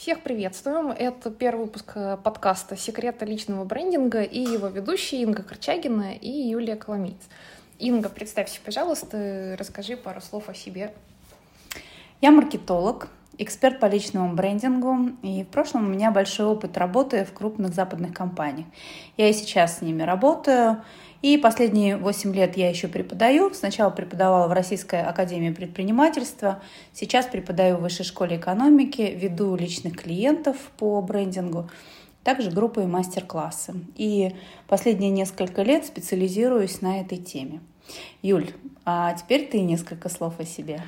Всех приветствуем. Это первый выпуск э, подкаста «Секреты личного брендинга» и его ведущие Инга Корчагина и Юлия Коломиц. Инга, представься, пожалуйста, расскажи пару слов о себе. Я маркетолог, эксперт по личному брендингу, и в прошлом у меня большой опыт работы в крупных западных компаниях. Я и сейчас с ними работаю, и последние 8 лет я еще преподаю. Сначала преподавала в Российской академии предпринимательства, сейчас преподаю в Высшей школе экономики, веду личных клиентов по брендингу, также группы и мастер-классы. И последние несколько лет специализируюсь на этой теме. Юль, а теперь ты несколько слов о себе.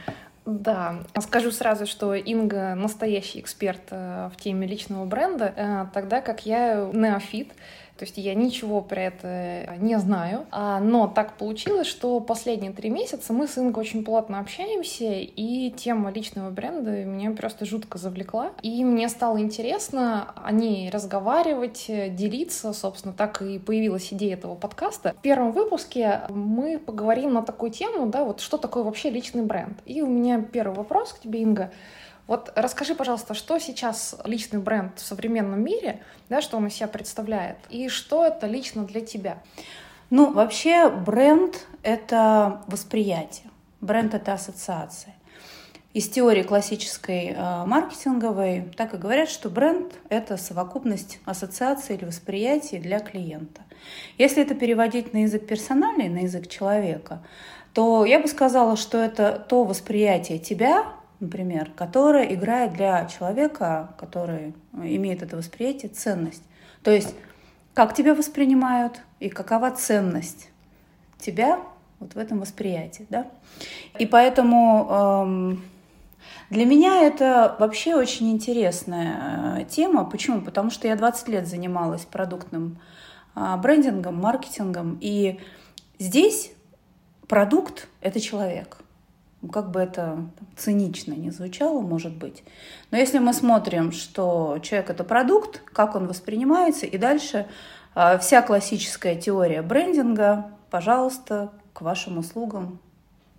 Да, скажу сразу, что Инга настоящий эксперт э, в теме личного бренда, э, тогда как я неофит. То есть я ничего про это не знаю. А, но так получилось, что последние три месяца мы с Ингой очень плотно общаемся, и тема личного бренда меня просто жутко завлекла. И мне стало интересно о ней разговаривать, делиться. Собственно, так и появилась идея этого подкаста. В первом выпуске мы поговорим на такую тему, да, вот что такое вообще личный бренд. И у меня первый вопрос к тебе, Инга. Вот расскажи, пожалуйста, что сейчас личный бренд в современном мире, да, что он из себя представляет, и что это лично для тебя? Ну, вообще бренд — это восприятие, бренд — это ассоциация. Из теории классической э, маркетинговой так и говорят, что бренд — это совокупность ассоциаций или восприятий для клиента. Если это переводить на язык персональный, на язык человека, то я бы сказала, что это то восприятие тебя например, которая играет для человека, который имеет это восприятие, ценность. То есть, как тебя воспринимают и какова ценность тебя вот в этом восприятии. Да? И поэтому эм, для меня это вообще очень интересная э, тема. Почему? Потому что я 20 лет занималась продуктным э, брендингом, маркетингом, и здесь продукт — это человек как бы это цинично не звучало, может быть. Но если мы смотрим, что человек это продукт, как он воспринимается, и дальше э, вся классическая теория брендинга, пожалуйста, к вашим услугам.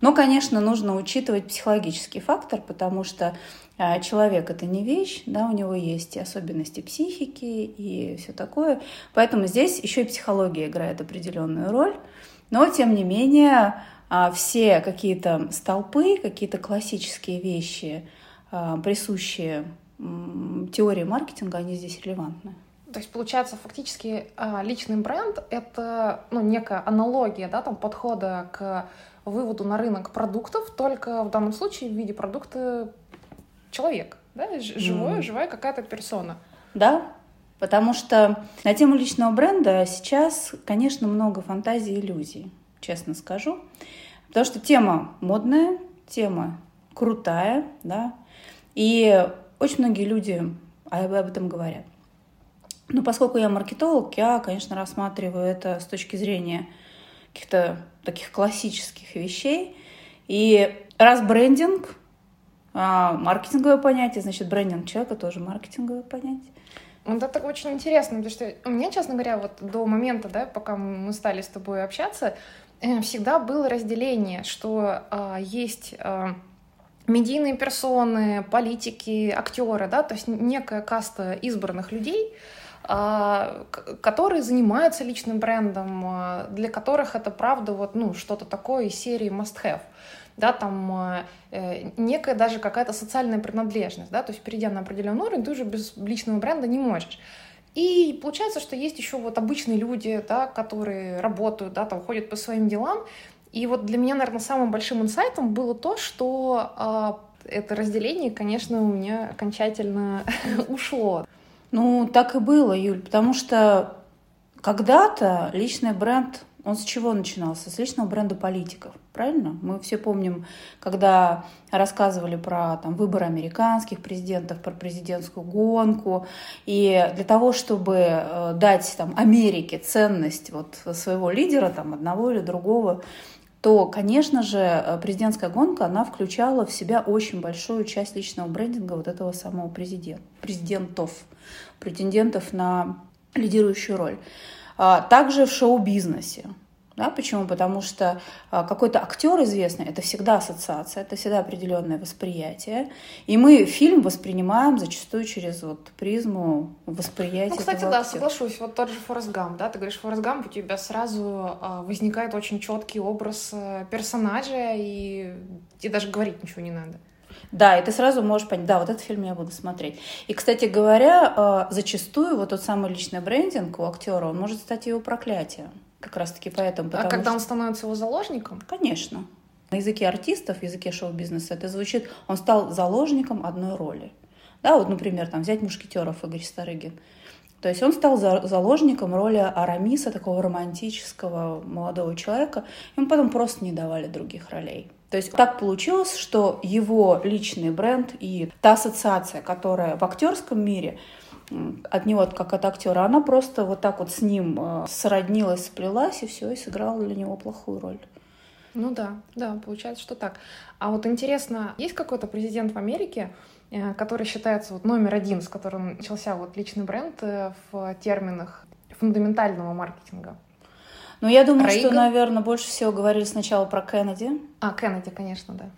Но, конечно, нужно учитывать психологический фактор, потому что э, человек это не вещь, да, у него есть и особенности психики и все такое. Поэтому здесь еще и психология играет определенную роль. Но, тем не менее, а все какие-то столпы, какие-то классические вещи, а, присущие теории маркетинга, они здесь релевантны. То есть, получается, фактически а, личный бренд — это ну, некая аналогия да, там, подхода к выводу на рынок продуктов, только в данном случае в виде продукта человек, да? живое, mm. живая какая-то персона. Да, потому что на тему личного бренда сейчас, конечно, много фантазий и иллюзий, честно скажу. Потому что тема модная, тема крутая, да, и очень многие люди об этом говорят. Но поскольку я маркетолог, я, конечно, рассматриваю это с точки зрения каких-то таких классических вещей. И раз брендинг, а, маркетинговое понятие, значит, брендинг человека тоже маркетинговое понятие. Вот это очень интересно, потому что меня, честно говоря, вот до момента, да, пока мы стали с тобой общаться, всегда было разделение, что э, есть э, медийные персоны, политики, актеры, да, то есть некая каста избранных людей, э, которые занимаются личным брендом, э, для которых это правда вот ну что-то такое из серии must have да, там э, некая даже какая-то социальная принадлежность, да, то есть перейдя на определенный уровень, ты уже без личного бренда не можешь. И получается, что есть еще вот обычные люди, да, которые работают, да, там ходят по своим делам. И вот для меня, наверное, самым большим инсайтом было то, что э, это разделение, конечно, у меня окончательно ушло. Ну, так и было, Юль, потому что когда-то личный бренд он с чего начинался? С личного бренда политиков, правильно? Мы все помним, когда рассказывали про там, выборы американских президентов, про президентскую гонку. И для того, чтобы э, дать там, Америке ценность вот, своего лидера, там, одного или другого, то, конечно же, э, президентская гонка, она включала в себя очень большую часть личного брендинга вот этого самого президента, президентов, претендентов на лидирующую роль. А, также в шоу-бизнесе. Да, почему? Потому что а, какой-то актер известный это всегда ассоциация, это всегда определенное восприятие. И мы фильм воспринимаем зачастую через вот призму восприятия. Ну, кстати, да, актера. соглашусь. Вот тот же Форест Гамп, да, ты говоришь Форест Гамп, у тебя сразу а, возникает очень четкий образ э, персонажа, и тебе даже говорить ничего не надо. Да, и ты сразу можешь понять, да, вот этот фильм я буду смотреть. И, кстати говоря, э, зачастую вот тот самый личный брендинг у актера, он может стать его проклятием. Как раз-таки поэтому. А когда что... он становится его заложником? Конечно. На языке артистов, языке шоу-бизнеса это звучит, он стал заложником одной роли. Да, вот, например, там взять мушкетеров Игорь Старыгин. То есть он стал за, заложником роли Арамиса, такого романтического молодого человека. Ему потом просто не давали других ролей. То есть так получилось, что его личный бренд и та ассоциация, которая в актерском мире от него, как от актера, она просто вот так вот с ним э, сроднилась, сплелась, и все, и сыграла для него плохую роль. Ну да, да, получается, что так. А вот интересно, есть какой-то президент в Америке, э, который считается вот номер один, с которым начался вот личный бренд э, в терминах фундаментального маркетинга? Ну, я думаю, Рейган. что, наверное, больше всего говорили сначала про Кеннеди. А, Кеннеди, конечно, да.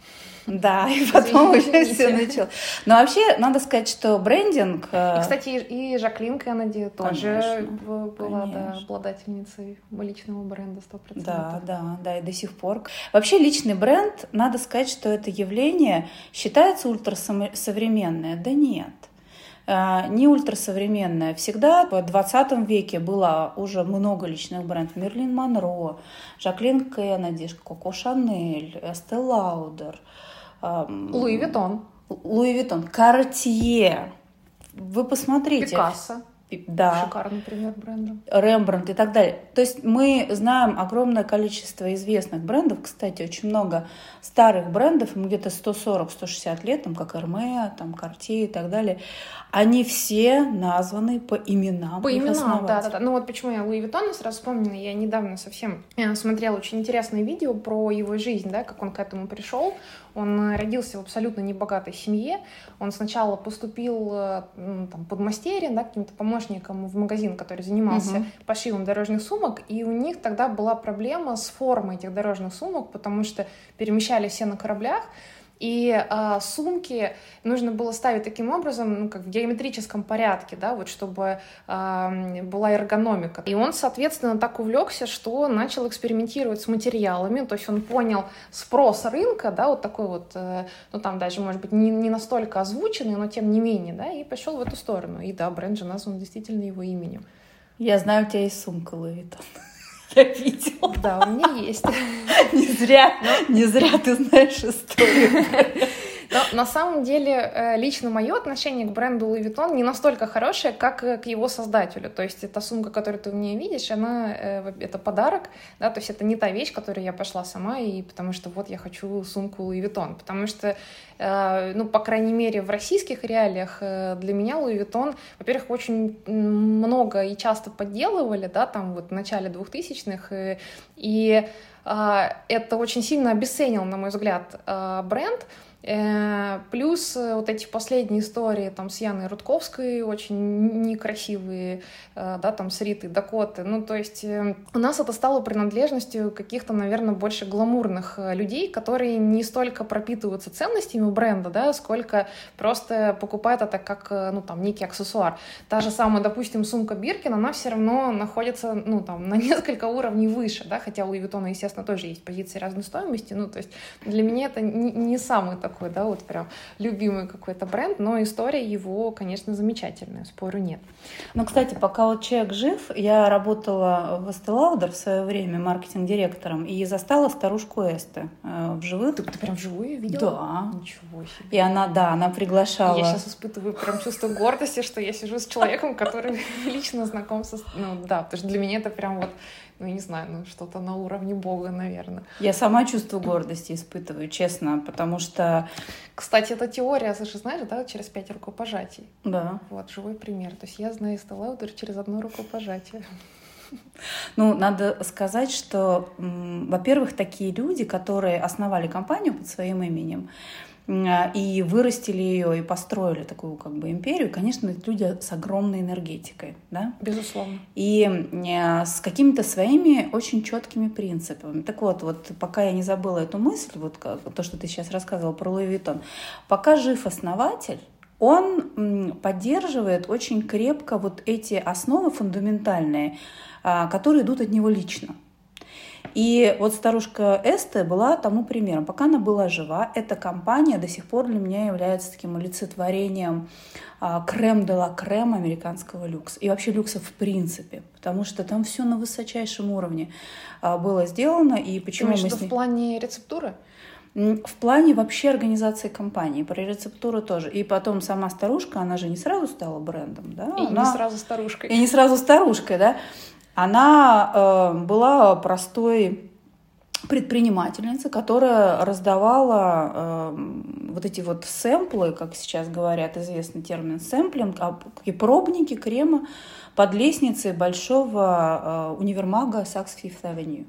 Да, и потом уже все началось. Но вообще, надо сказать, что брендинг... Э, и, кстати, и Жаклин Кеннеди тоже была да, обладательницей личного бренда 100%. Да, да, да, и до сих пор. Вообще, личный бренд, надо сказать, что это явление считается ультрасовременное. Да нет. Э, не ультрасовременная. Всегда в 20 веке было уже много личных брендов. Мерлин Монро, Жаклин Кеннеди, Коко Шанель, Эсте Лаудер. Louis Vuitton. Louis Vuitton. Cartier. Вы посмотрите. Пикассо. Да. Шикарный пример бренда. Рембрандт и так далее. То есть мы знаем огромное количество известных брендов. Кстати, очень много старых брендов, им где-то 140-160 лет, там, как Эрме, там, Cartier и так далее. Они все названы по именам. По именам, да, да, да. Ну вот почему я Луи Виттона сразу вспомнила. Я недавно совсем я смотрела очень интересное видео про его жизнь, да, как он к этому пришел. Он родился в абсолютно небогатой семье. Он сначала поступил э, там, под мастерьем, да, каким-то помощником в магазин, который занимался угу. пошивом дорожных сумок. И у них тогда была проблема с формой этих дорожных сумок, потому что перемещались все на кораблях. И а, сумки нужно было ставить таким образом, ну, как в геометрическом порядке, да, вот чтобы а, была эргономика. И он, соответственно, так увлекся, что начал экспериментировать с материалами, то есть он понял спрос рынка, да, вот такой вот, э, ну там даже, может быть, не, не настолько озвученный, но тем не менее, да, и пошел в эту сторону. И да, бренд же назван действительно его именем. Я знаю, у тебя есть сумка Louis я видела. Да, у меня есть. Не зря, не зря ты знаешь историю. Но на самом деле э, лично мое отношение к бренду Louis Vuitton не настолько хорошее, как э, к его создателю. То есть эта сумка, которую ты у меня видишь, она э, это подарок, да, то есть это не та вещь, которую я пошла сама, и потому что вот я хочу сумку Louis Vuitton, потому что ну, по крайней мере, в российских реалиях для меня Louis Vuitton, во-первых, очень много и часто подделывали, да, там вот в начале 2000-х, и это очень сильно обесценил, на мой взгляд, бренд, Э, плюс э, вот эти последние истории там с Яной Рудковской, очень некрасивые, э, да, там с Ритой Дакоты. Ну, то есть у нас это стало принадлежностью каких-то, наверное, больше гламурных людей, которые не столько пропитываются ценностями бренда, да, сколько просто покупают это как, ну, там, некий аксессуар. Та же самая, допустим, сумка Биркин, она все равно находится, ну, там, на несколько уровней выше, да, хотя у Виттона, естественно, тоже есть позиции разной стоимости, ну, то есть для меня это не самый такой такой, да, вот прям любимый какой-то бренд, но история его, конечно, замечательная, спору нет. Ну, кстати, пока вот человек жив, я работала в Estee в свое время маркетинг-директором и застала старушку Эсте э, в живых. Ты, ты прям вживую видела? Да. Ничего себе. И она, да, она приглашала. Я сейчас испытываю прям чувство гордости, что я сижу с человеком, который лично знаком со... Ну, да, потому что для меня это прям вот ну, не знаю, ну, что-то на уровне Бога, наверное. Я сама чувство гордости испытываю, честно, потому что... Кстати, эта теория, же знаешь, да, через пять рукопожатий. Да. Вот, живой пример. То есть я знаю Estee Lauder через одно рукопожатие. Ну, надо сказать, что, во-первых, такие люди, которые основали компанию под своим именем, и вырастили ее, и построили такую как бы империю, конечно, это люди с огромной энергетикой, да? Безусловно. И э, с какими-то своими очень четкими принципами. Так вот, вот пока я не забыла эту мысль, вот то, что ты сейчас рассказывал про Louis Vuitton, пока жив основатель, он поддерживает очень крепко вот эти основы фундаментальные, а, которые идут от него лично. И вот старушка Эсте была тому примером. Пока она была жива, эта компания до сих пор для меня является таким олицетворением а, крем де ла крем американского люкса. И вообще люкса в принципе. Потому что там все на высочайшем уровне а, было сделано. И почему Ты мы с ней... в плане рецептуры? В плане вообще организации компании, про рецептуру тоже. И потом сама старушка, она же не сразу стала брендом, да? И она... не сразу старушкой. И не сразу старушкой, да? Она э, была простой предпринимательницей, которая раздавала э, вот эти вот сэмплы, как сейчас говорят, известный термин сэмплинг, а, и пробники крема под лестницей большого э, универмага Saks Fifth Avenue.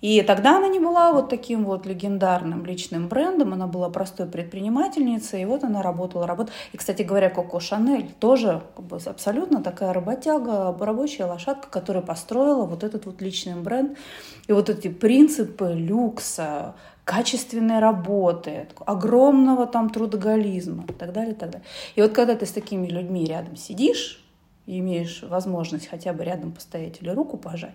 И тогда она не была вот таким вот легендарным личным брендом, она была простой предпринимательницей, и вот она работала, работала. И, кстати говоря, Коко Шанель тоже как бы, абсолютно такая работяга, рабочая лошадка, которая построила вот этот вот личный бренд. И вот эти принципы люкса, качественной работы, огромного там трудоголизма и так далее, и так далее. И вот когда ты с такими людьми рядом сидишь, имеешь возможность хотя бы рядом постоять или руку пожать,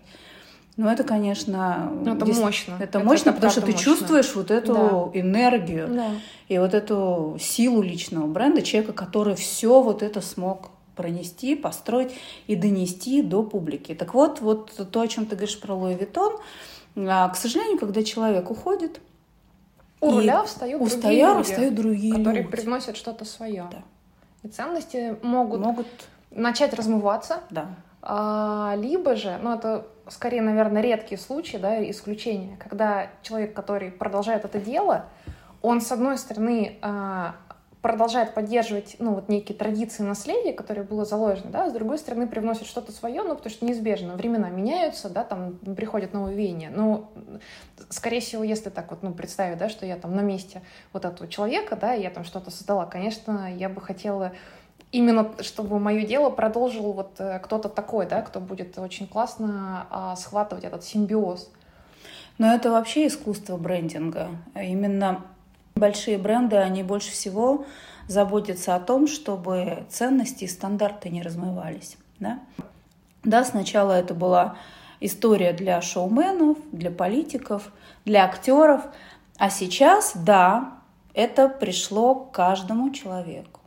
ну, это, конечно... Ну, это мощно. Это, это мощно, потому что ты мощно. чувствуешь вот эту да. энергию да. и вот эту силу личного бренда, человека, который все вот это смог пронести, построить и донести до публики. Так вот, вот то, о чем ты говоришь про Луи Виттон, а, к сожалению, когда человек уходит, у руля встают у другие люди, встают другие которые люди. привносят что-то свое. Да. И ценности могут, могут начать размываться. Да. А, либо же, ну это скорее, наверное, редкие случаи, да, исключения, когда человек, который продолжает это дело, он, с одной стороны, а, продолжает поддерживать, ну, вот некие традиции наследия, которые было заложено, да, с другой стороны, привносит что-то свое, ну, потому что неизбежно, времена меняются, да, там приходят новые веяния, но, скорее всего, если так вот, ну, представить, да, что я там на месте вот этого человека, да, и я там что-то создала, конечно, я бы хотела именно чтобы мое дело продолжил вот э, кто-то такой, да, кто будет очень классно а, схватывать этот симбиоз. Но это вообще искусство брендинга. Именно большие бренды, они больше всего заботятся о том, чтобы ценности и стандарты не размывались. Да, да сначала это была история для шоуменов, для политиков, для актеров, а сейчас, да, это пришло к каждому человеку.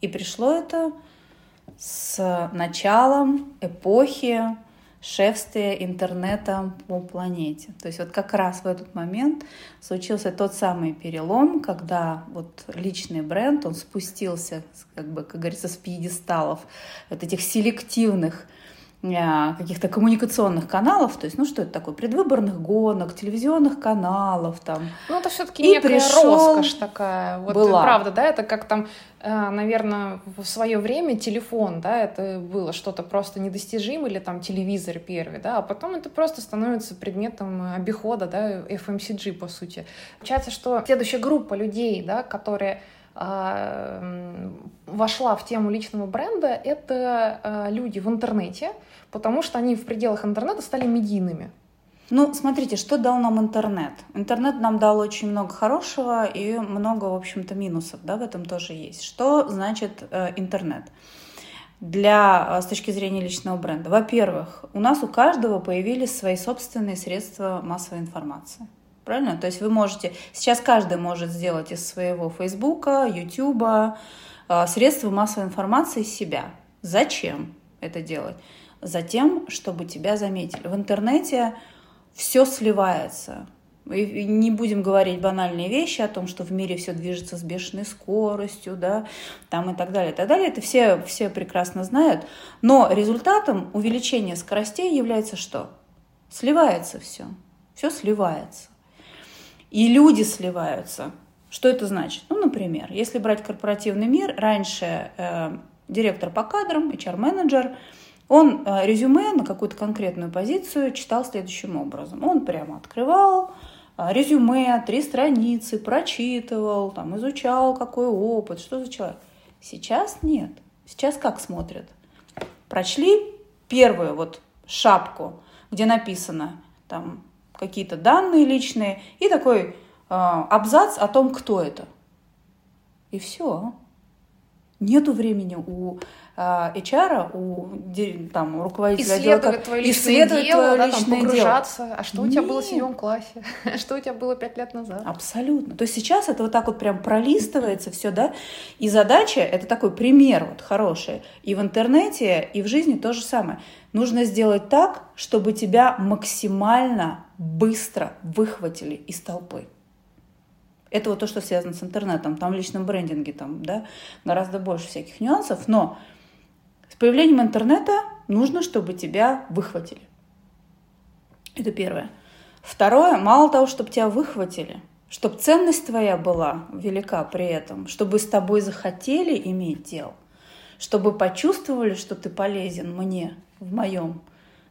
И пришло это с началом эпохи шефствия интернета по планете. То есть вот как раз в этот момент случился тот самый перелом, когда вот личный бренд, он спустился, как бы, как говорится, с пьедесталов вот этих селективных каких-то коммуникационных каналов, то есть, ну что это такое, предвыборных гонок, телевизионных каналов там. Ну это все-таки некая пришел... роскошь такая, вот была. правда, да, это как там, э, наверное, в свое время телефон, да, это было что-то просто недостижимое, или там телевизор первый, да, а потом это просто становится предметом обихода, да, FMCG по сути. Получается, что следующая группа людей, да, которые а, вошла в тему личного бренда, это а, люди в интернете, потому что они в пределах интернета стали медийными. Ну, смотрите, что дал нам интернет? Интернет нам дал очень много хорошего и много, в общем-то, минусов, да, в этом тоже есть. Что значит э, интернет? Для, э, с точки зрения личного бренда. Во-первых, у нас у каждого появились свои собственные средства массовой информации. Правильно? То есть вы можете, сейчас каждый может сделать из своего Фейсбука, Ютуба э, средства массовой информации себя. Зачем это делать? Затем, чтобы тебя заметили. В интернете все сливается. И не будем говорить банальные вещи о том, что в мире все движется с бешеной скоростью, да, там и так далее, и так далее. Это все, все прекрасно знают. Но результатом увеличения скоростей является что? Сливается все. Все сливается. И люди сливаются. Что это значит? Ну, например, если брать корпоративный мир, раньше э, директор по кадрам, HR-менеджер, он э, резюме на какую-то конкретную позицию читал следующим образом. Он прямо открывал, а, резюме, три страницы, прочитывал, там, изучал, какой опыт, что за человек. Сейчас нет. Сейчас как смотрят? Прочли первую вот шапку, где написано там какие-то данные личные и такой э, абзац о том, кто это. И все. Нету времени у а, HR, у там, руководителя исследовать отдела, твое исследовать дело, твое да, личное там, погружаться. Дело. А что у тебя Нет. было в седьмом классе? что у тебя было пять лет назад? Абсолютно. То есть сейчас это вот так вот прям пролистывается все, да, и задача, это такой пример вот хороший, и в интернете, и в жизни то же самое. Нужно сделать так, чтобы тебя максимально быстро выхватили из толпы. Это вот то, что связано с интернетом. Там в личном брендинге там, да, гораздо больше всяких нюансов, но с появлением интернета нужно, чтобы тебя выхватили. Это первое. Второе, мало того, чтобы тебя выхватили, чтобы ценность твоя была велика при этом, чтобы с тобой захотели иметь дело, чтобы почувствовали, что ты полезен мне в моем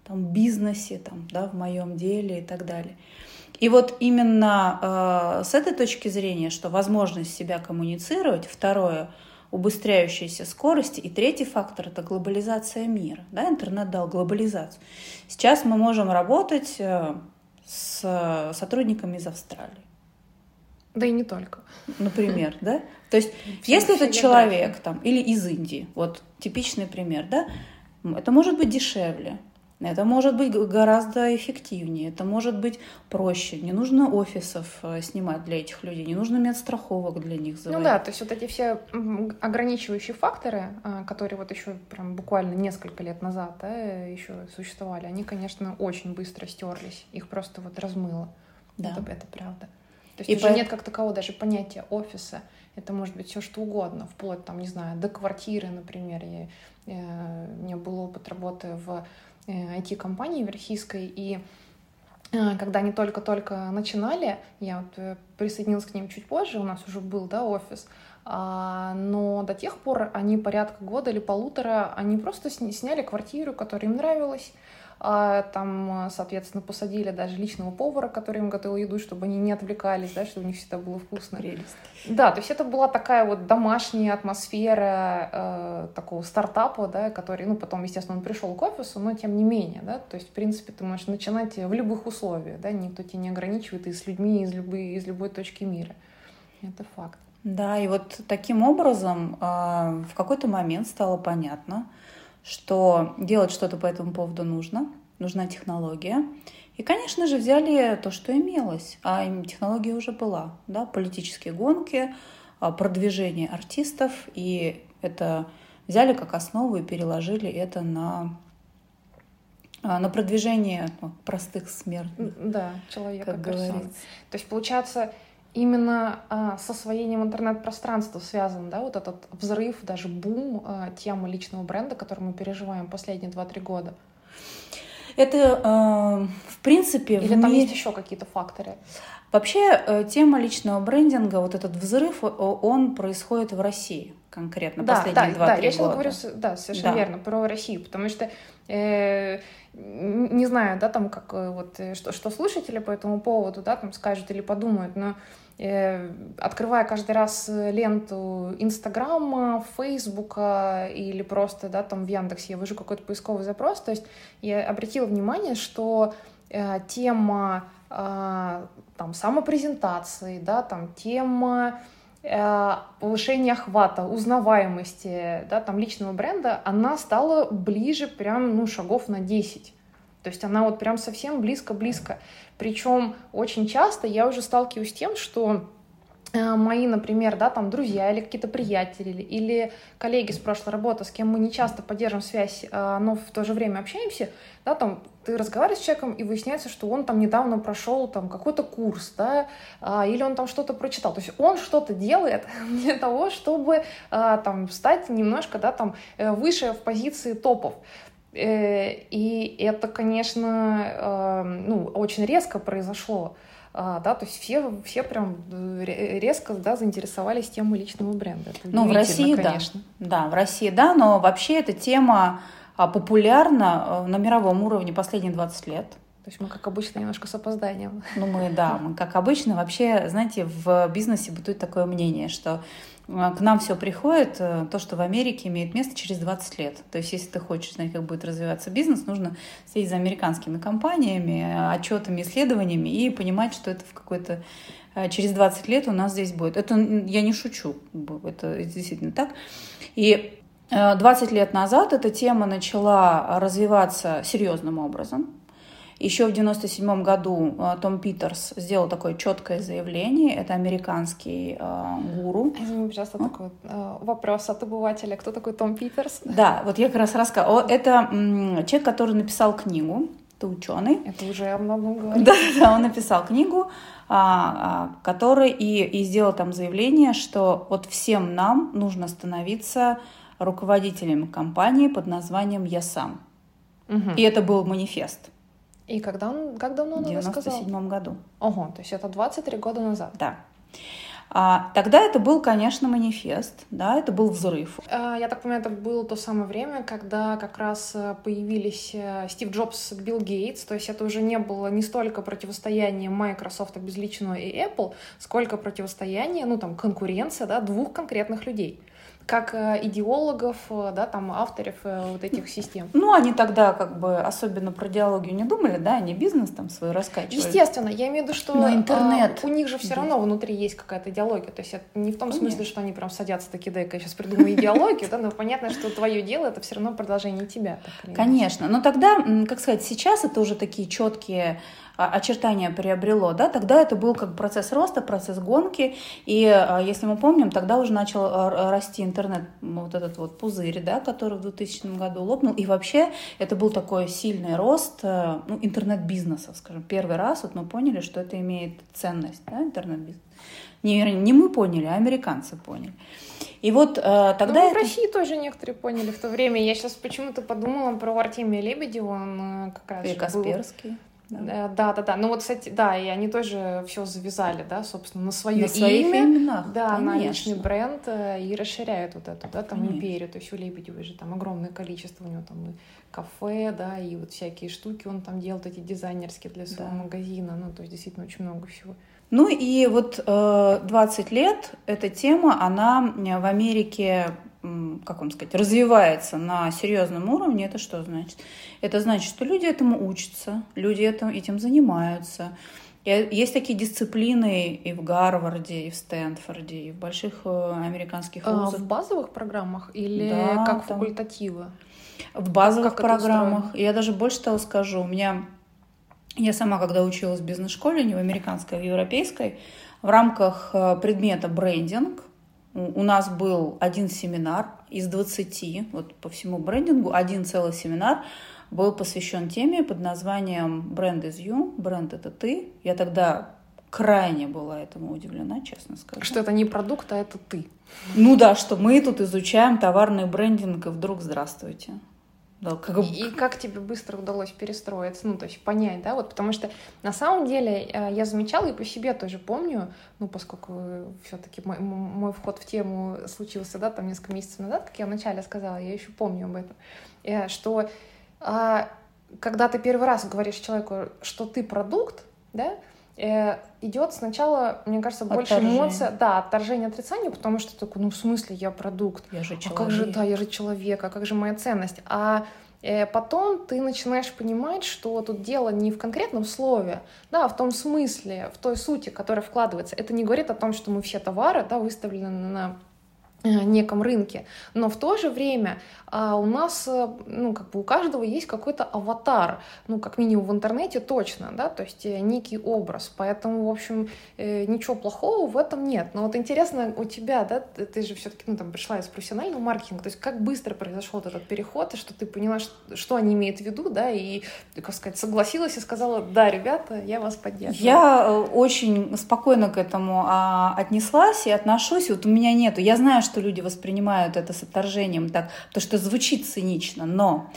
там, бизнесе, там, да, в моем деле и так далее. И вот именно э, с этой точки зрения, что возможность себя коммуницировать, второе – убыстряющейся скорости. И третий фактор – это глобализация мира. Да, интернет дал глобализацию. Сейчас мы можем работать э, с сотрудниками из Австралии. Да и не только. Например, да? То есть, если этот человек там, или из Индии, вот типичный пример, да, это может быть дешевле, это может быть гораздо эффективнее, это может быть проще. Не нужно офисов э, снимать для этих людей, не нужно медстраховок для них заводить. Ну да, то есть вот эти все ограничивающие факторы, а, которые вот еще прям буквально несколько лет назад да, еще существовали, они, конечно, очень быстро стерлись, их просто вот размыло. Да. Это, это правда. То есть и уже по... нет как такового даже понятия офиса. Это может быть все что угодно, вплоть там, не знаю, до квартиры, например. Я, э, у меня был опыт работы в IT-компании э, в и э, когда они только-только начинали, я вот э, присоединилась к ним чуть позже, у нас уже был, да, офис, а, но до тех пор они порядка года или полутора, они просто сняли квартиру, которая им нравилась, там, соответственно, посадили даже личного повара, который им готовил еду, чтобы они не отвлекались, да, чтобы у них всегда было вкусно. Прелесть. Да, то есть это была такая вот домашняя атмосфера э, такого стартапа, да, который, ну, потом, естественно, он пришел к офису, но тем не менее, да, то есть, в принципе, ты можешь начинать в любых условиях, да, никто тебя не ограничивает и с людьми из любой, из любой точки мира. Это факт. Да, и вот таким образом э, в какой-то момент стало понятно, что делать что-то по этому поводу нужно, нужна технология. И, конечно же, взяли то, что имелось, а технология уже была, да, политические гонки, а, продвижение артистов, и это взяли как основу и переложили это на а, на продвижение ну, простых смертных. Да, человека, как говорится. То есть, получается, именно а, с освоением интернет-пространства связан, да, вот этот взрыв, даже бум а, темы личного бренда, который мы переживаем последние 2-3 года? Это, э, в принципе... Или в там мире... есть еще какие-то факторы? Вообще, э, тема личного брендинга, вот этот взрыв, он происходит в России конкретно да, последние два-три да, да, я сейчас говорю, да, совершенно да. верно, про Россию, потому что э, не знаю, да, там как э, вот э, что, что слушатели по этому поводу, да, там скажут или подумают, но Э, открывая каждый раз ленту Инстаграма, Фейсбука или просто, да, там в Яндексе я вижу какой-то поисковый запрос, то есть я обратила внимание, что э, тема э, там самопрезентации, да, там тема э, повышения охвата, узнаваемости, да, там личного бренда, она стала ближе прям, ну, шагов на 10. То есть она вот прям совсем близко-близко. Причем очень часто я уже сталкиваюсь с тем, что э, мои, например, да, там друзья или какие-то приятели или коллеги с прошлой работы, с кем мы не часто поддерживаем связь, э, но в то же время общаемся, да, там ты разговариваешь с человеком, и выясняется, что он там недавно прошел там какой-то курс, да, а, или он там что-то прочитал. То есть он что-то делает для того, чтобы а, там стать немножко, да, там э, выше в позиции топов. Э, и это, конечно, эм, ну, очень резко произошло. А, да, то есть все, все прям э, резко да, заинтересовались темой личного бренда. Это ну, в России, конечно. да. Да, в России, да, но вообще эта тема а, популярна э, на мировом уровне последние 20 лет. То есть мы, как обычно, немножко с опозданием. Ну, мы, да, мы, как обычно, вообще, знаете, в бизнесе бытует такое мнение, что э, к нам все приходит, э, то, что в Америке имеет место через 20 лет. То есть, если ты хочешь знать, как будет развиваться бизнес, нужно следить за американскими компаниями, отчетами, исследованиями и понимать, что это в какой-то через 20 лет у нас здесь будет. Это я не шучу, это действительно так. И 20 лет назад эта тема начала развиваться серьезным образом. Еще в 1997 году э, Том Питерс сделал такое четкое заявление. Это американский э, гуру. Извини, пожалуйста, а? такой э, вопрос от обывателя. Кто такой Том Питерс? Да, вот я как раз рассказывала. Это м, человек, который написал книгу. Это ученый. Это уже о многом говорит. Да, да, он написал книгу, а, а, который и, и сделал там заявление, что вот всем нам нужно становиться руководителем компании под названием «Я сам». Угу. И это был манифест. И когда он, как давно он? В 97 году. Ого, то есть это 23 года назад. Да. А, тогда это был, конечно, манифест, да, это был взрыв. А, я так понимаю, это было то самое время, когда как раз э, появились э, Стив Джобс, Билл Гейтс, то есть это уже не было не столько противостояние Microsoft безличного и Apple, сколько противостояние, ну там конкуренция, да, двух конкретных людей как э, идеологов, э, да, там, авторов э, вот этих систем. Ну, они тогда как бы особенно про идеологию не думали, да, они бизнес там свой раскачивали. Естественно, я имею в виду, что Но интернет. А, у них же все равно внутри есть какая-то идеология, то есть это не в том Конечно. смысле, что они прям садятся такие, дай-ка я сейчас придумаю идеологию, да, но понятно, что твое дело это все равно продолжение тебя. Конечно, но тогда, как сказать, сейчас это уже такие четкие а, очертания приобрело, да, тогда это был как процесс роста, процесс гонки, и а, если мы помним, тогда уже начал а, расти интернет, вот этот вот пузырь, да, который в 2000 году лопнул, и вообще это был такой сильный рост ну, интернет-бизнеса, скажем, первый раз вот мы поняли, что это имеет ценность, да, интернет-бизнес. Не, не мы поняли, а американцы поняли. И вот э, тогда... Ну, это... в России тоже некоторые поняли в то время. Я сейчас почему-то подумала про Артемия Лебедева, он как раз И Касперский. Был да. да, да, да. Ну вот, кстати, да, и они тоже все завязали, да, собственно, на свое на своих имя, именах, да, конечно. на личный бренд э, и расширяют вот эту, да, там конечно. империю. То есть у Лебедевой же там огромное количество, у него там и кафе, да, и вот всякие штуки он там делает эти дизайнерские для своего да. магазина. Ну, то есть действительно очень много всего. Ну и вот э, 20 лет эта тема, она в Америке как вам сказать, развивается на серьезном уровне, это что значит? Это значит, что люди этому учатся, люди этим, этим занимаются. И есть такие дисциплины и в Гарварде, и в Стэнфорде, и в больших э, американских а, вузах. А в базовых программах или да, как там, факультативы? В базовых как программах. Я даже больше того скажу. У меня я сама, когда училась в бизнес-школе, не в американской, а в европейской, в рамках э, предмета брендинг у нас был один семинар из 20, вот по всему брендингу, один целый семинар был посвящен теме под названием «Бренд is you», «Бренд — это ты». Я тогда крайне была этому удивлена, честно скажу. Что это не продукт, а это ты. Ну да, что мы тут изучаем товарный брендинг, и вдруг здравствуйте. Да, как... И, и как тебе быстро удалось перестроиться, ну, то есть понять, да, вот, потому что на самом деле э, я замечала и по себе тоже помню, ну, поскольку все-таки мой, мой вход в тему случился, да, там несколько месяцев назад, как я вначале сказала, я еще помню об этом, э, что а, когда ты первый раз говоришь человеку, что ты продукт, да, идет сначала, мне кажется, больше эмоций, да, отторжение, отрицание, потому что такой, ну в смысле я продукт, я же человек, а как же, да, я же человек, а как же моя ценность, а э, Потом ты начинаешь понимать, что тут дело не в конкретном слове, да, а в том смысле, в той сути, которая вкладывается. Это не говорит о том, что мы все товары да, выставлены на Э, неком рынке. Но в то же время а, у нас, э, ну, как бы у каждого есть какой-то аватар, ну, как минимум в интернете точно, да, то есть э, некий образ. Поэтому, в общем, ничего плохого в этом нет. Но вот интересно у тебя, да, ты, ты же все-таки, ну, там, пришла из профессионального маркетинга, то есть как быстро произошел этот переход, и что ты поняла, что, что они имеют в виду, да, и, как сказать, согласилась и сказала, да, ребята, я вас поддерживаю. Я очень спокойно к этому а, отнеслась и отношусь. Вот у меня нету, я знаю, что что люди воспринимают это с отторжением так, то что звучит цинично, но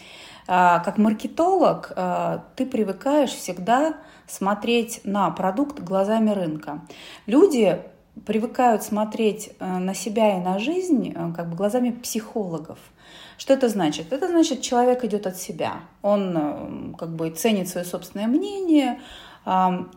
а, как маркетолог а, ты привыкаешь всегда смотреть на продукт глазами рынка. Люди привыкают смотреть э, на себя и на жизнь э, как бы глазами психологов. Что это значит? Это значит, человек идет от себя. Он э, как бы ценит свое собственное мнение,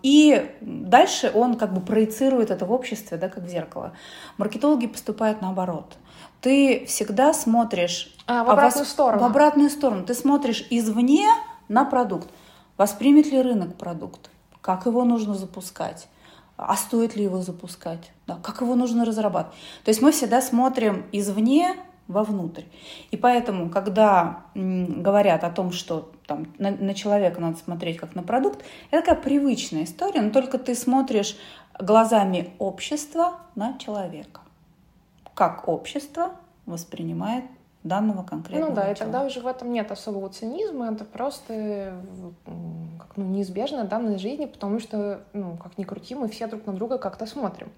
и дальше он как бы проецирует это в обществе, да, как в зеркало. Маркетологи поступают наоборот. Ты всегда смотришь а, в обратную а, сторону. В обратную сторону. Ты смотришь извне на продукт. Воспримет ли рынок продукт? Как его нужно запускать? а стоит ли его запускать, да, как его нужно разрабатывать. То есть мы всегда смотрим извне вовнутрь. И поэтому, когда говорят о том, что там, на, на человека надо смотреть как на продукт, это такая привычная история, но только ты смотришь глазами общества на человека. Как общество воспринимает данного конкретного Ну да, человека. и тогда уже в этом нет особого цинизма, это просто как, ну, неизбежная данность жизни, потому что, ну, как ни крути, мы все друг на друга как-то смотрим.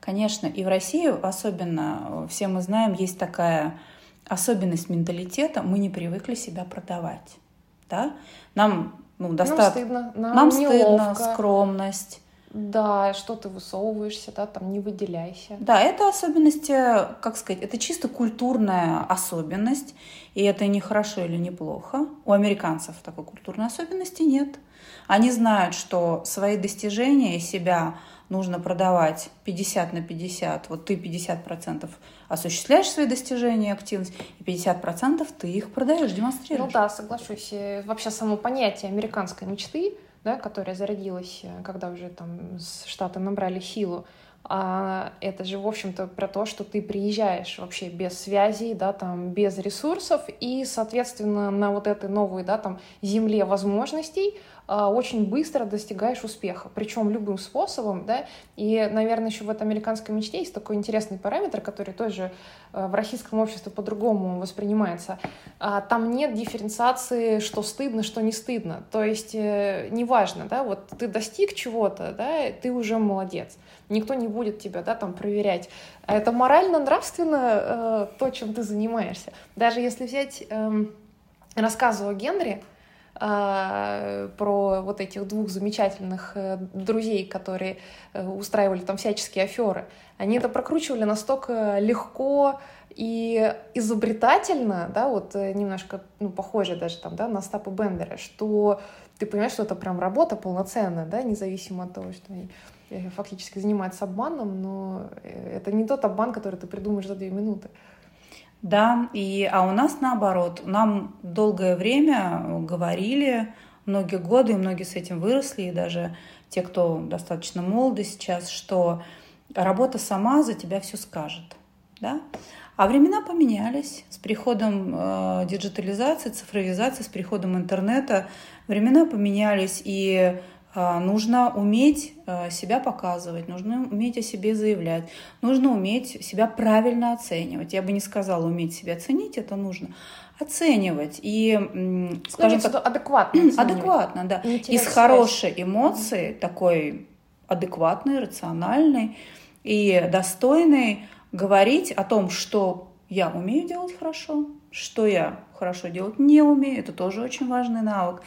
Конечно, и в России особенно, все мы знаем, есть такая особенность менталитета, мы не привыкли себя продавать. Да? Нам ну, достаточно... Нам стыдно, нам, нам стыдно, скромность да, что ты высовываешься, да, там не выделяйся. Да, это особенность, э, как сказать, это чисто культурная особенность, и это не хорошо или не плохо. У американцев такой культурной особенности нет. Они знают, что свои достижения и себя нужно продавать 50 на 50. Вот ты 50% осуществляешь свои достижения, активность, и 50% ты их продаешь, демонстрируешь. Ну да, соглашусь. Вообще само понятие американской мечты — да, которая зародилась, э, когда уже там Штаты набрали силу, а это же, в общем-то, про то, что ты приезжаешь вообще без связей, да, там, без ресурсов, и, соответственно, на вот этой новой, да, там, земле возможностей очень быстро достигаешь успеха, причем любым способом, да, и, наверное, еще в этой американской мечте есть такой интересный параметр, который тоже э, в российском обществе по-другому воспринимается. А, там нет дифференциации, что стыдно, что не стыдно, то есть э, неважно, да, вот ты достиг чего-то, да, ты уже молодец, никто не будет тебя, да, там проверять. А это морально-нравственно э, то, чем ты занимаешься. Даже если взять э, рассказы о Генри, а, про вот этих двух замечательных э, друзей, которые э, устраивали там всяческие аферы. Они это прокручивали настолько легко и изобретательно, да, вот э, немножко, ну, похоже даже там, да, на Стапа Бендера, что ты понимаешь, что это прям работа полноценная, да, независимо от того, что они фактически занимаются обманом, но это не тот обман, который ты придумаешь за две минуты. Да, и, а у нас наоборот. Нам долгое время говорили, многие годы, и многие с этим выросли, и даже те, кто достаточно молоды сейчас, что работа сама за тебя все скажет. Да? А времена поменялись с приходом э, диджитализации, цифровизации, с приходом интернета. Времена поменялись, и нужно уметь а, себя показывать, нужно уметь о себе заявлять, нужно уметь себя правильно оценивать. Я бы не сказала уметь себя оценить, это нужно оценивать и, скажем так, адекватно. Адекватно, да. Из хорошей эмоции, такой адекватной, рациональной и достойной говорить о том, что я умею делать хорошо, что я хорошо делать не умею, это тоже очень важный навык.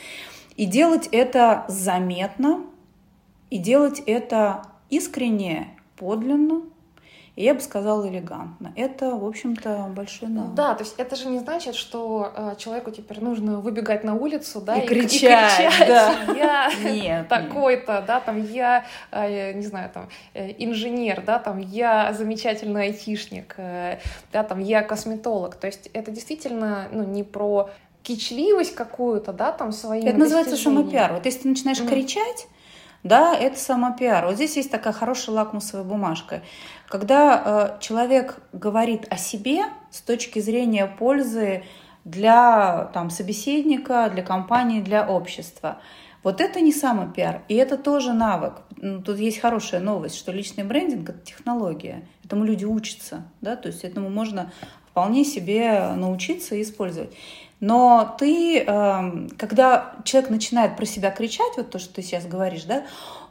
И делать это заметно, и делать это искренне, подлинно, и я бы сказала элегантно. Это, в общем-то, большой навык. Да, то есть это же не значит, что э, человеку теперь нужно выбегать на улицу, да, и, и кричать, и кричать да. я нет, такой-то, да, там я, э, не знаю, там э, инженер, да, там я замечательный айтишник, э, да, там я косметолог. То есть это действительно, ну, не про кичливость какую-то, да, там своими Это называется самопиар. Вот если ты начинаешь mm. кричать, да, это самопиар. Вот здесь есть такая хорошая лакмусовая бумажка. Когда э, человек говорит о себе с точки зрения пользы для там, собеседника, для компании, для общества, вот это не самопиар, и это тоже навык. Тут есть хорошая новость, что личный брендинг — это технология. Этому люди учатся, да, то есть этому можно вполне себе научиться и использовать. Но ты, эм, когда человек начинает про себя кричать, вот то, что ты сейчас говоришь, да,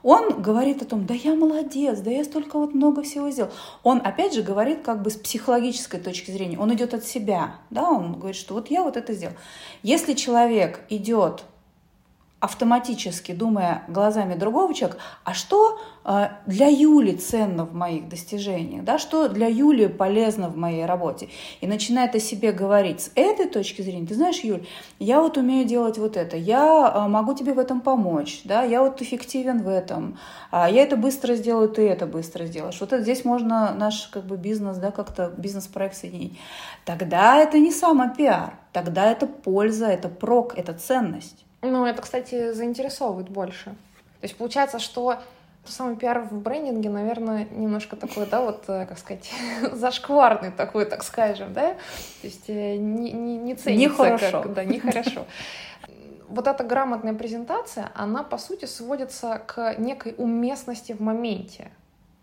он говорит о том, да я молодец, да я столько вот много всего сделал. Он, опять же, говорит как бы с психологической точки зрения, он идет от себя, да, он говорит, что вот я вот это сделал. Если человек идет автоматически, думая глазами другого человека, а что э, для Юли ценно в моих достижениях, да, что для Юли полезно в моей работе. И начинает о себе говорить с этой точки зрения, ты знаешь, Юль, я вот умею делать вот это, я э, могу тебе в этом помочь, да, я вот эффективен в этом, а я это быстро сделаю, ты это быстро сделаешь. Вот это, здесь можно наш как бы бизнес, да, как-то бизнес-проект соединить. Тогда это не самопиар, тогда это польза, это прок, это ценность. Ну, это, кстати, заинтересовывает больше. То есть получается, что самый пиар в брендинге, наверное, немножко такой, да, вот, э, как сказать, зашкварный такой, так скажем, да? То есть э, не, не, не ценится. Нехорошо. Как, да, нехорошо. Вот эта грамотная презентация, она, по сути, сводится к некой уместности в моменте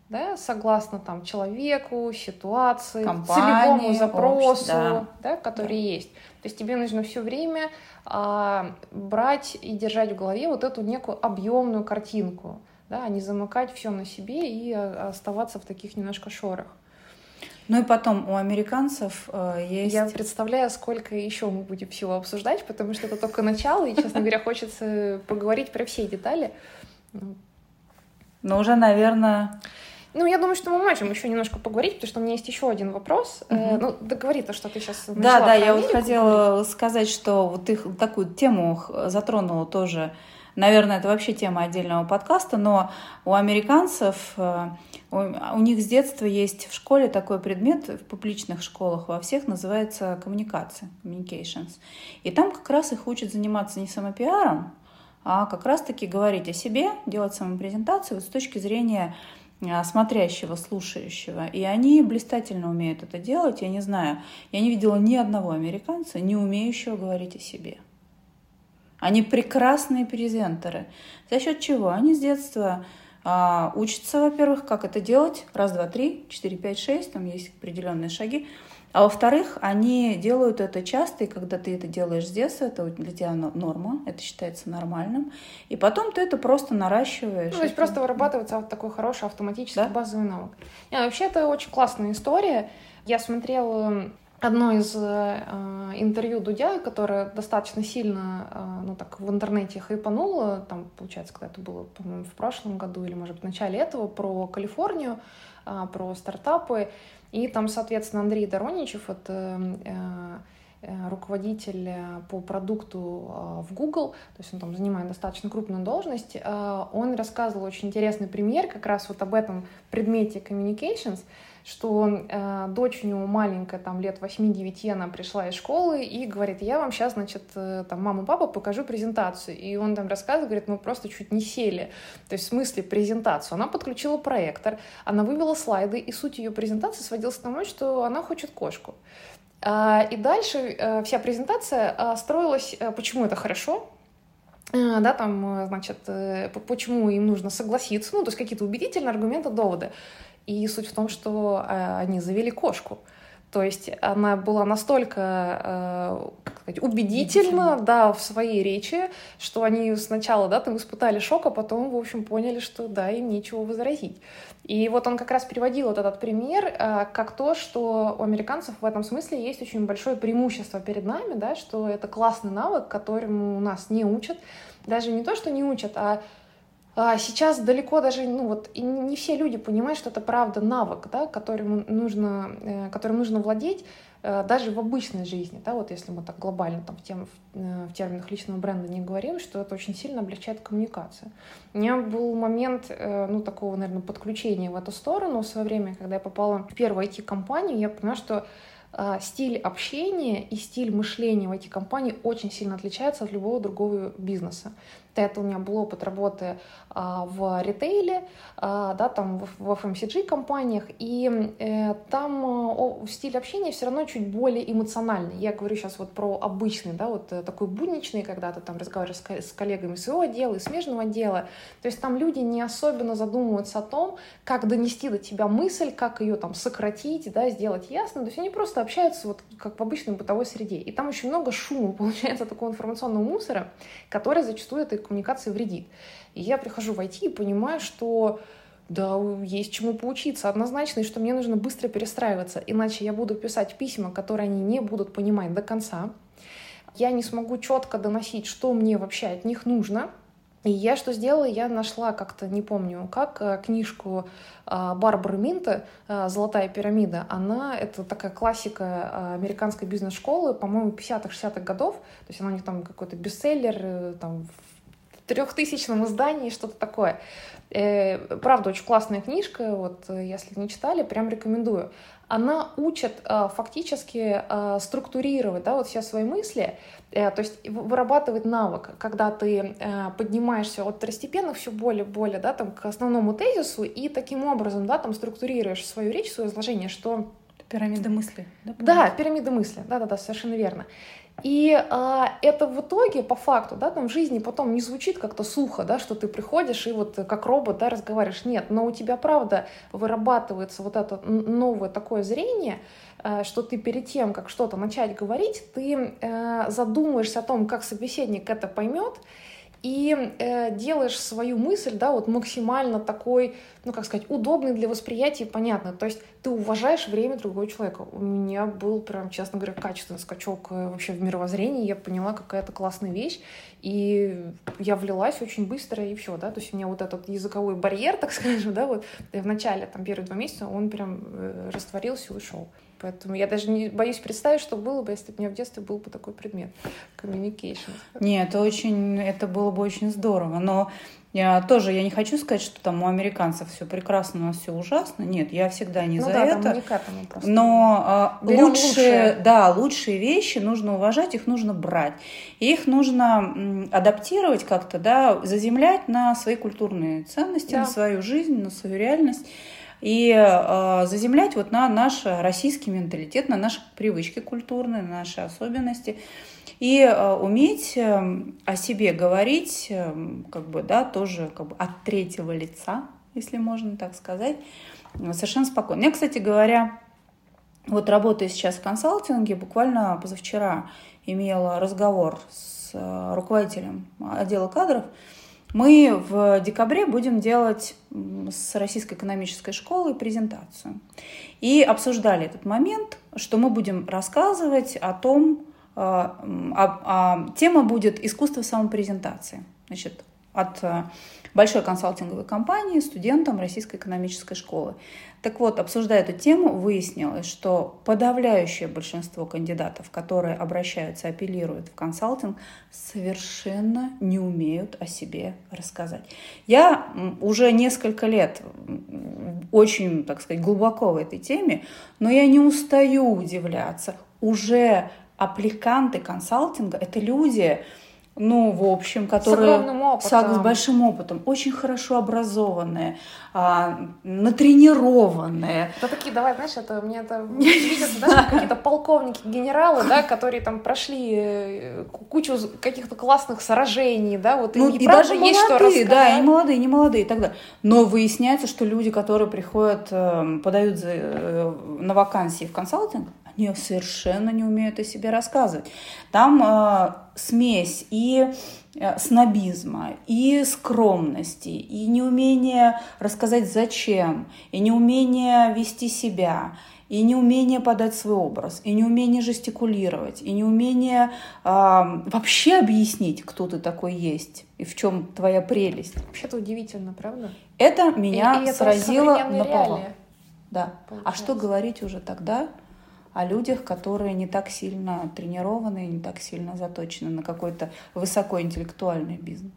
да, согласно там человеку, ситуации, Компании, целевому запросу, общ, да. Да, который да. есть. То есть тебе нужно все время а, брать и держать в голове вот эту некую объемную картинку, да, а не замыкать все на себе и а, оставаться в таких немножко шорах. Ну и потом у американцев э, есть... Я представляю, сколько еще мы будем всего обсуждать, потому что это только начало, и, честно говоря, хочется поговорить про все детали. Ну, уже, наверное... Ну, я думаю, что мы можем еще немножко поговорить, потому что у меня есть еще один вопрос. Угу. Э, ну, договори то, что ты сейчас Да, да, я вот хотела говорить. сказать, что вот ты такую тему затронула тоже. Наверное, это вообще тема отдельного подкаста, но у американцев, э, у них с детства есть в школе такой предмет, в публичных школах во всех называется коммуникация, communications. И там как раз их учат заниматься не самопиаром, а как раз-таки говорить о себе, делать самопрезентацию вот с точки зрения смотрящего, слушающего. И они блистательно умеют это делать. Я не знаю, я не видела ни одного американца, не умеющего говорить о себе. Они прекрасные презентеры. За счет чего? Они с детства а, учатся, во-первых, как это делать. Раз, два, три, четыре, пять, шесть. Там есть определенные шаги. А во-вторых, они делают это часто, и когда ты это делаешь с детства, это для тебя норма, это считается нормальным. И потом ты это просто наращиваешь. Ну, то есть просто вырабатывается вот такой хороший автоматический да? базовый навык. Не, вообще это очень классная история. Я смотрела одно из э, интервью Дудя, которое достаточно сильно, э, ну так, в интернете хайпануло, там, получается, когда это было, по-моему, в прошлом году или, может быть, в начале этого, про Калифорнию, э, про стартапы. И там, соответственно, Андрей Дороничев, это э, э, руководитель по продукту в Google, то есть он там занимает достаточно крупную должность, он рассказывал очень интересный пример как раз вот об этом предмете communications, что э, дочь у него маленькая, там лет 8-9, она пришла из школы и говорит, я вам сейчас, значит, э, там, мама, папа, покажу презентацию. И он там рассказывает, говорит, мы просто чуть не сели. То есть в смысле презентацию. Она подключила проектор, она вывела слайды, и суть ее презентации сводилась к тому, что она хочет кошку. А, и дальше э, вся презентация а, строилась, э, почему это хорошо, э, да, там, значит, почему им нужно согласиться, ну, то есть какие-то убедительные аргументы, доводы. И суть в том, что э, они завели кошку. То есть она была настолько э, как сказать, убедительна, да, в своей речи, что они сначала, да, там испытали шок, а потом, в общем, поняли, что да, им нечего возразить. И вот он как раз приводил вот этот пример э, как то, что у американцев в этом смысле есть очень большое преимущество перед нами, да, что это классный навык, которому нас не учат. Даже не то, что не учат, а сейчас далеко даже, ну вот, не все люди понимают, что это правда навык, да, которым нужно, э, которым нужно владеть э, даже в обычной жизни, да, вот если мы так глобально там в, тем, э, в терминах личного бренда не говорим, что это очень сильно облегчает коммуникацию. У меня был момент, ну, такого, наверное, подключения в эту сторону в свое время, когда я попала в первую IT-компанию, я поняла, что стиль общения и стиль мышления в эти компании очень сильно отличается от любого другого бизнеса. Это у меня был опыт работы а, в ритейле, а, да, там в, в FMCG компаниях, и э, там о, стиль общения все равно чуть более эмоциональный. Я говорю сейчас вот про обычный, да, вот э, такой будничный, когда ты там разговариваешь с, коллегами своего отдела и смежного отдела. То есть там люди не особенно задумываются о том, как донести до тебя мысль, как ее там сократить, да, сделать ясно. То есть они просто общаются вот как в обычной бытовой среде. И там очень много шума получается такого информационного мусора, который зачастую этой коммуникации вредит. И я прихожу в IT и понимаю, что да, есть чему поучиться однозначно, и что мне нужно быстро перестраиваться, иначе я буду писать письма, которые они не будут понимать до конца. я не смогу четко доносить, что мне вообще от них нужно. И я что сделала? Я нашла как-то, не помню как, э, книжку а, Барбары Минта «Золотая пирамида». Она, это такая классика американской бизнес-школы, по-моему, 50-60-х годов. То есть она у них там какой-то бестселлер, э, там, трехтысячном издании, что-то такое. Э, правда, очень классная книжка, вот если не читали, прям рекомендую она учит э, фактически э, структурировать да, вот все свои мысли, э, то есть вырабатывать навык, когда ты э, поднимаешься от второстепенных все более-более да, там, к основному тезису и таким образом да, там, структурируешь свою речь, свое изложение, что... Пирамида мысли. Да, да пирамида мысли, да-да-да, совершенно верно. И а, это в итоге, по факту, да, там в жизни потом не звучит как-то сухо, да, что ты приходишь и вот как робот, да, разговариваешь. Нет, но у тебя, правда, вырабатывается вот это новое такое зрение, э, что ты перед тем, как что-то начать говорить, ты э, задумаешься о том, как собеседник это поймет, и э, делаешь свою мысль, да, вот максимально такой, ну, как сказать, удобный для восприятия, понятно. То есть ты уважаешь время другого человека. У меня был прям, честно говоря, качественный скачок э, вообще в мировоззрении. Я поняла, какая это классная вещь. И я влилась очень быстро, и все, да. То есть у меня вот этот языковой барьер, так скажем, да, вот в начале, там, первые два месяца, он прям э, растворился и ушел. Поэтому я даже не боюсь представить, что было бы, если бы у меня в детстве был бы такой предмет communication. Нет, это очень, это было бы очень здорово. Но я тоже я не хочу сказать, что там у американцев все прекрасно, у нас все ужасно. Нет, я всегда не ну за да, это. Но а, лучшие, да, лучшие вещи нужно уважать, их нужно брать. И их нужно м, адаптировать как-то, да, заземлять на свои культурные ценности, да. на свою жизнь, на свою реальность и э, заземлять вот на наш российский менталитет, на наши привычки культурные, на наши особенности. И э, уметь э, о себе говорить, э, как бы, да, тоже как бы от третьего лица, если можно так сказать, совершенно спокойно. Я, кстати говоря, вот работая сейчас в консалтинге, буквально позавчера имела разговор с э, руководителем отдела кадров, мы в декабре будем делать с Российской экономической школой презентацию. И обсуждали этот момент, что мы будем рассказывать о том, а, а, тема будет искусство самопрезентации. Значит, от э, большой консалтинговой компании студентам Российской экономической школы. Так вот, обсуждая эту тему, выяснилось, что подавляющее большинство кандидатов, которые обращаются, апеллируют в консалтинг, совершенно не умеют о себе рассказать. Я уже несколько лет очень, так сказать, глубоко в этой теме, но я не устаю удивляться. Уже аппликанты консалтинга — это люди, ну, в общем, которые с, огромным опытом. с, с большим опытом, очень хорошо образованные, а, натренированные. Да такие, давай, знаешь, это мне это видятся, знаешь, какие-то полковники, генералы, да, которые там прошли э, кучу каких-то классных сражений, да, вот ну, и, и даже есть молодые, что рассказать. да, и молодые, и не молодые и так далее. Но выясняется, что люди, которые приходят, эм, подают э, на вакансии в консалтинг, они совершенно не умеют о себе рассказывать. Там э, смесь и э, снобизма, и скромности, и неумение рассказать зачем, и неумение вести себя, и неумение подать свой образ, и неумение жестикулировать, и неумение э, вообще объяснить, кто ты такой есть и в чем твоя прелесть. Вообще-то удивительно, правда? Это меня и, и сразило на повал. Да. Получается. А что говорить уже тогда? О людях, которые не так сильно тренированы, не так сильно заточены на какой-то высокоинтеллектуальный бизнес.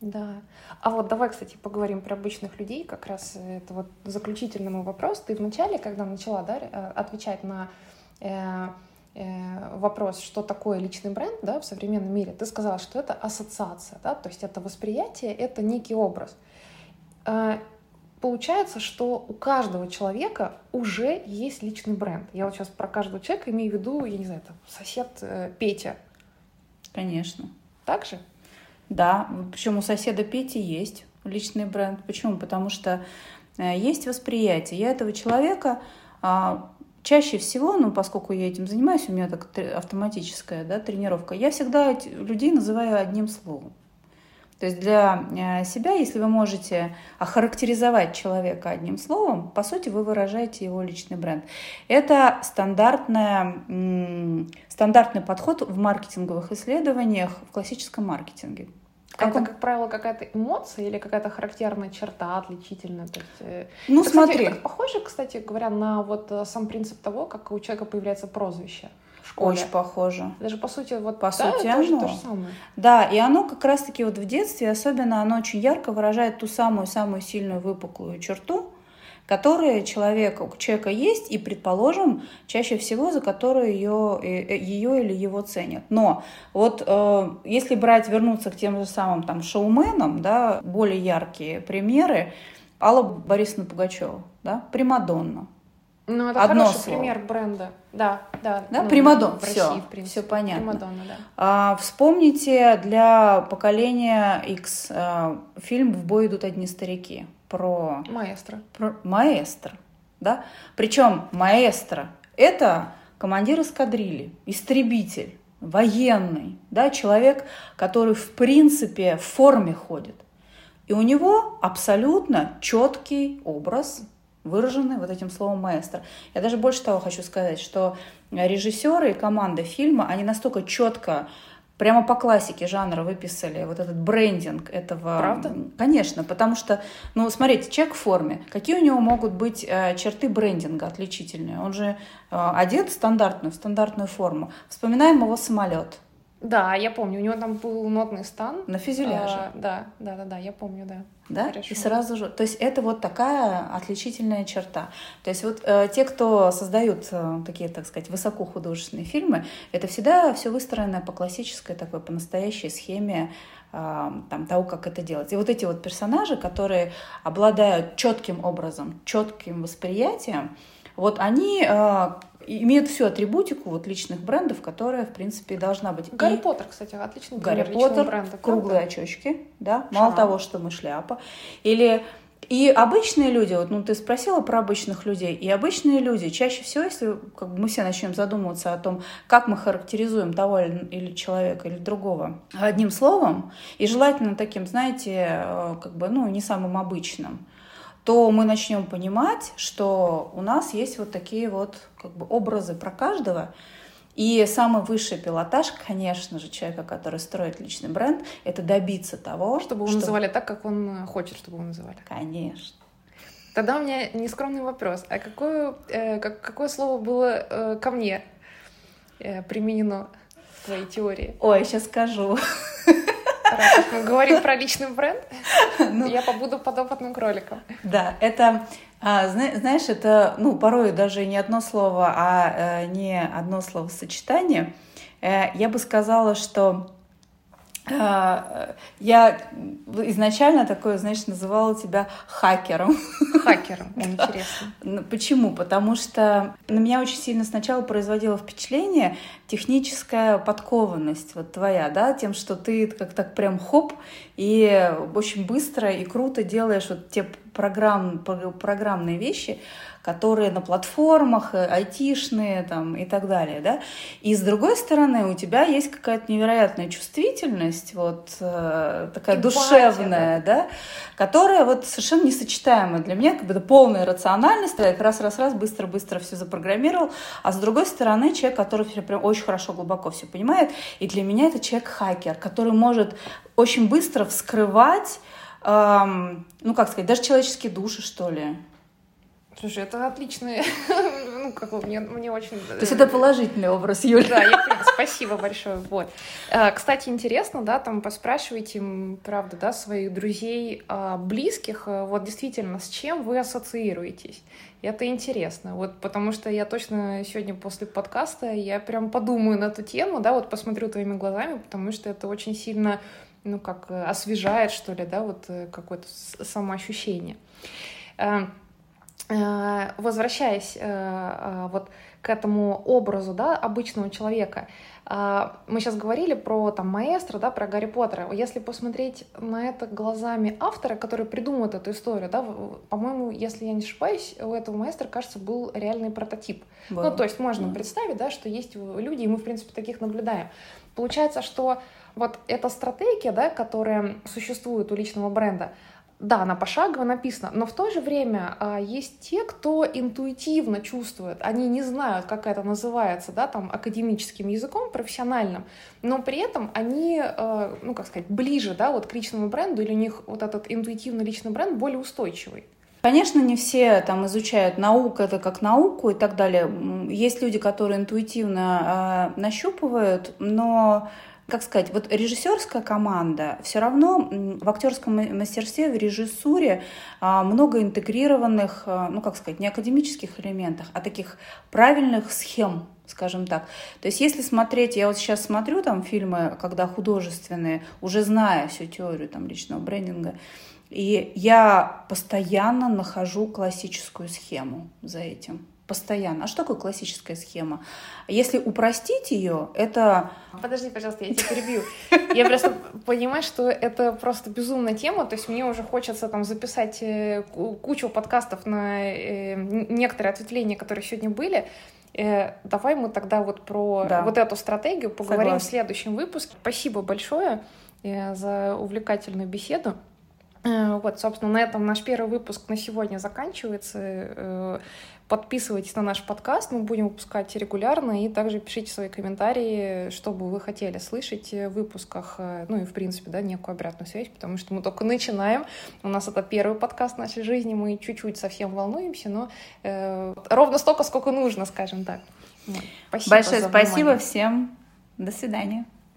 Да. А вот давай, кстати, поговорим про обычных людей. Как раз это вот заключительный мой вопрос. Ты вначале, когда начала да, э, отвечать на э, э, вопрос, что такое личный бренд да, в современном мире, ты сказала, что это ассоциация, да, то есть это восприятие, это некий образ. Получается, что у каждого человека уже есть личный бренд. Я вот сейчас про каждого человека имею в виду, я не знаю, там, сосед э, Петя. Конечно. Так же? Да, причем у соседа Пети есть личный бренд. Почему? Потому что э, есть восприятие. Я этого человека а, чаще всего, ну, поскольку я этим занимаюсь, у меня так автоматическая да, тренировка, я всегда людей называю одним словом. То есть для э, себя, если вы можете охарактеризовать человека одним словом, по сути, вы выражаете его личный бренд. Это стандартная, стандартный подход в маркетинговых исследованиях в классическом маркетинге. Как это, он... как правило, какая-то эмоция или какая-то характерная черта отличительная? То есть, э, ну, это, смотри. Кстати, это похоже, кстати говоря, на вот э, сам принцип того, как у человека появляется прозвище. Очень похоже. Даже по сути, вот по да, сути оно. оно. То же самое. Да, и оно как раз-таки вот в детстве, особенно оно очень ярко выражает ту самую-самую сильную выпуклую черту, которая человека, у человека есть, и, предположим, чаще всего за которую ее, э, ее или его ценят. Но вот э, если брать, вернуться к тем же самым там шоуменам, да, более яркие примеры, Алла Борисовна Пугачева, да, Примадонна. Ну, это Одно хороший слово. пример бренда. Да, да. Да, ну, Примадон, в все, России, в принципе. все понятно. Примадонна, да. А, вспомните для поколения X а, фильм «В бой идут одни старики» про, Маэстро. про маэстро. Да? Причем маэстро – это командир эскадрильи, истребитель, военный, да, человек, который в принципе в форме ходит. И у него абсолютно четкий образ, выраженный вот этим словом маэстро. Я даже больше того хочу сказать, что режиссеры и команда фильма, они настолько четко прямо по классике жанра выписали вот этот брендинг этого. Правда? Конечно, потому что, ну, смотрите, человек в форме. Какие у него могут быть э, черты брендинга отличительные? Он же э, одет в стандартную, в стандартную форму. Вспоминаем его самолет Да, я помню, у него там был нотный стан. на фюзеляже. А, да, да, да, да, я помню, да. Да, Хорошо. и сразу же, то есть это вот такая отличительная черта. То есть вот э, те, кто создают э, такие, так сказать, высокохудожественные фильмы, это всегда все выстроено по классической такой, по настоящей схеме э, там, того, как это делать. И вот эти вот персонажи, которые обладают четким образом, четким восприятием, вот они э, имеют всю атрибутику вот личных брендов, которая, в принципе, должна быть. Гарри И- Поттер, кстати, отличный Гарри пример личного Поттер, бренда, круглые правда? очечки, да, мало Шарм. того, что мы шляпа. Или и обычные люди, вот, ну, ты спросила про обычных людей, и обычные люди, чаще всего, если как бы, мы все начнем задумываться о том, как мы характеризуем того или или человека, или другого, одним словом, и желательно таким, знаете, э, как бы, ну, не самым обычным, то мы начнем понимать, что у нас есть вот такие вот как бы образы про каждого, и самый высший пилотаж, конечно же, человека, который строит личный бренд, это добиться того, Чтобы его называли так, как он э, хочет, чтобы его называли. Конечно. Тогда у меня нескромный вопрос. А какое, э, как- какое слово было э, ко мне э, применено в твоей теории? Ой, сейчас скажу. Раз уж мы говорим про личный бренд, Ну, я побуду подопытным кроликом. Да, это, а, зна- знаешь, это, ну, порой даже не одно слово, а э, не одно словосочетание. Э, Я бы сказала, что я изначально такое, знаешь, называла тебя хакером. Хакером, интересно. Ну, Почему? Потому что на меня очень сильно сначала производило впечатление техническая подкованность вот твоя, да, тем, что ты как так прям хоп и очень быстро и круто делаешь вот те программ, про- программные вещи, которые на платформах, э, айтишные там и так далее, да. И с другой стороны, у тебя есть какая-то невероятная чувствительность, вот э, такая Эмпатия, душевная, да, которая вот совершенно несочетаема для меня, как бы это полная рациональность, раз-раз-раз быстро-быстро все запрограммировал, а с другой стороны человек, который прям очень хорошо, глубоко все понимает, и для меня это человек-хакер, который может очень быстро вскрывать, эм, ну как сказать, даже человеческие души, что ли. Слушай, это отличный, ну, как бы мне, мне очень... То есть это положительный образ, Юля. Да, я спасибо большое. Вот. А, Кстати, интересно, да, там поспрашивайте, правда, да, своих друзей, а, близких, а, вот действительно, с чем вы ассоциируетесь. Это интересно, вот потому что я точно сегодня после подкаста я прям подумаю на эту тему, да, вот посмотрю твоими глазами, потому что это очень сильно, ну как э, освежает что ли, да, вот э, какое-то самоощущение. А, возвращаясь вот к этому образу, да, обычного человека, мы сейчас говорили про там маэстро, да, про Гарри Поттера. Если посмотреть на это глазами автора, который придумал эту историю, да, по-моему, если я не ошибаюсь, у этого маэстро, кажется, был реальный прототип. Был. Ну, то есть можно mm. представить, да, что есть люди, и мы, в принципе, таких наблюдаем. Получается, что вот эта стратегия, да, которая существует у личного бренда, да, она пошагово написана, но в то же время а, есть те, кто интуитивно чувствует, они не знают, как это называется, да, там, академическим языком, профессиональным, но при этом они, а, ну, как сказать, ближе, да, вот к личному бренду, или у них вот этот интуитивный личный бренд более устойчивый. Конечно, не все там изучают науку, это как науку и так далее. Есть люди, которые интуитивно э, нащупывают, но как сказать, вот режиссерская команда, все равно в актерском мастерстве, в режиссуре а, много интегрированных, а, ну как сказать, не академических элементов, а таких правильных схем, скажем так. То есть если смотреть, я вот сейчас смотрю там фильмы, когда художественные, уже зная всю теорию там личного брендинга, и я постоянно нахожу классическую схему за этим постоянно. А что такое классическая схема? Если упростить ее, это... Подожди, пожалуйста, я тебя перебью. Я просто понимаю, что это просто безумная тема, то есть мне уже хочется там записать э, кучу подкастов на э, некоторые ответвления, которые сегодня были. Э, давай мы тогда вот про да. вот эту стратегию поговорим Согласна. в следующем выпуске. Спасибо большое за увлекательную беседу. Вот, собственно, на этом наш первый выпуск на сегодня заканчивается. Подписывайтесь на наш подкаст, мы будем выпускать регулярно, и также пишите свои комментарии, что бы вы хотели слышать в выпусках, э, ну и, в принципе, да, некую обратную связь, потому что мы только начинаем. У нас это первый подкаст в нашей жизни, мы чуть-чуть совсем волнуемся, но э, ровно столько, сколько нужно, скажем так. Спасибо Большое спасибо всем. До свидания.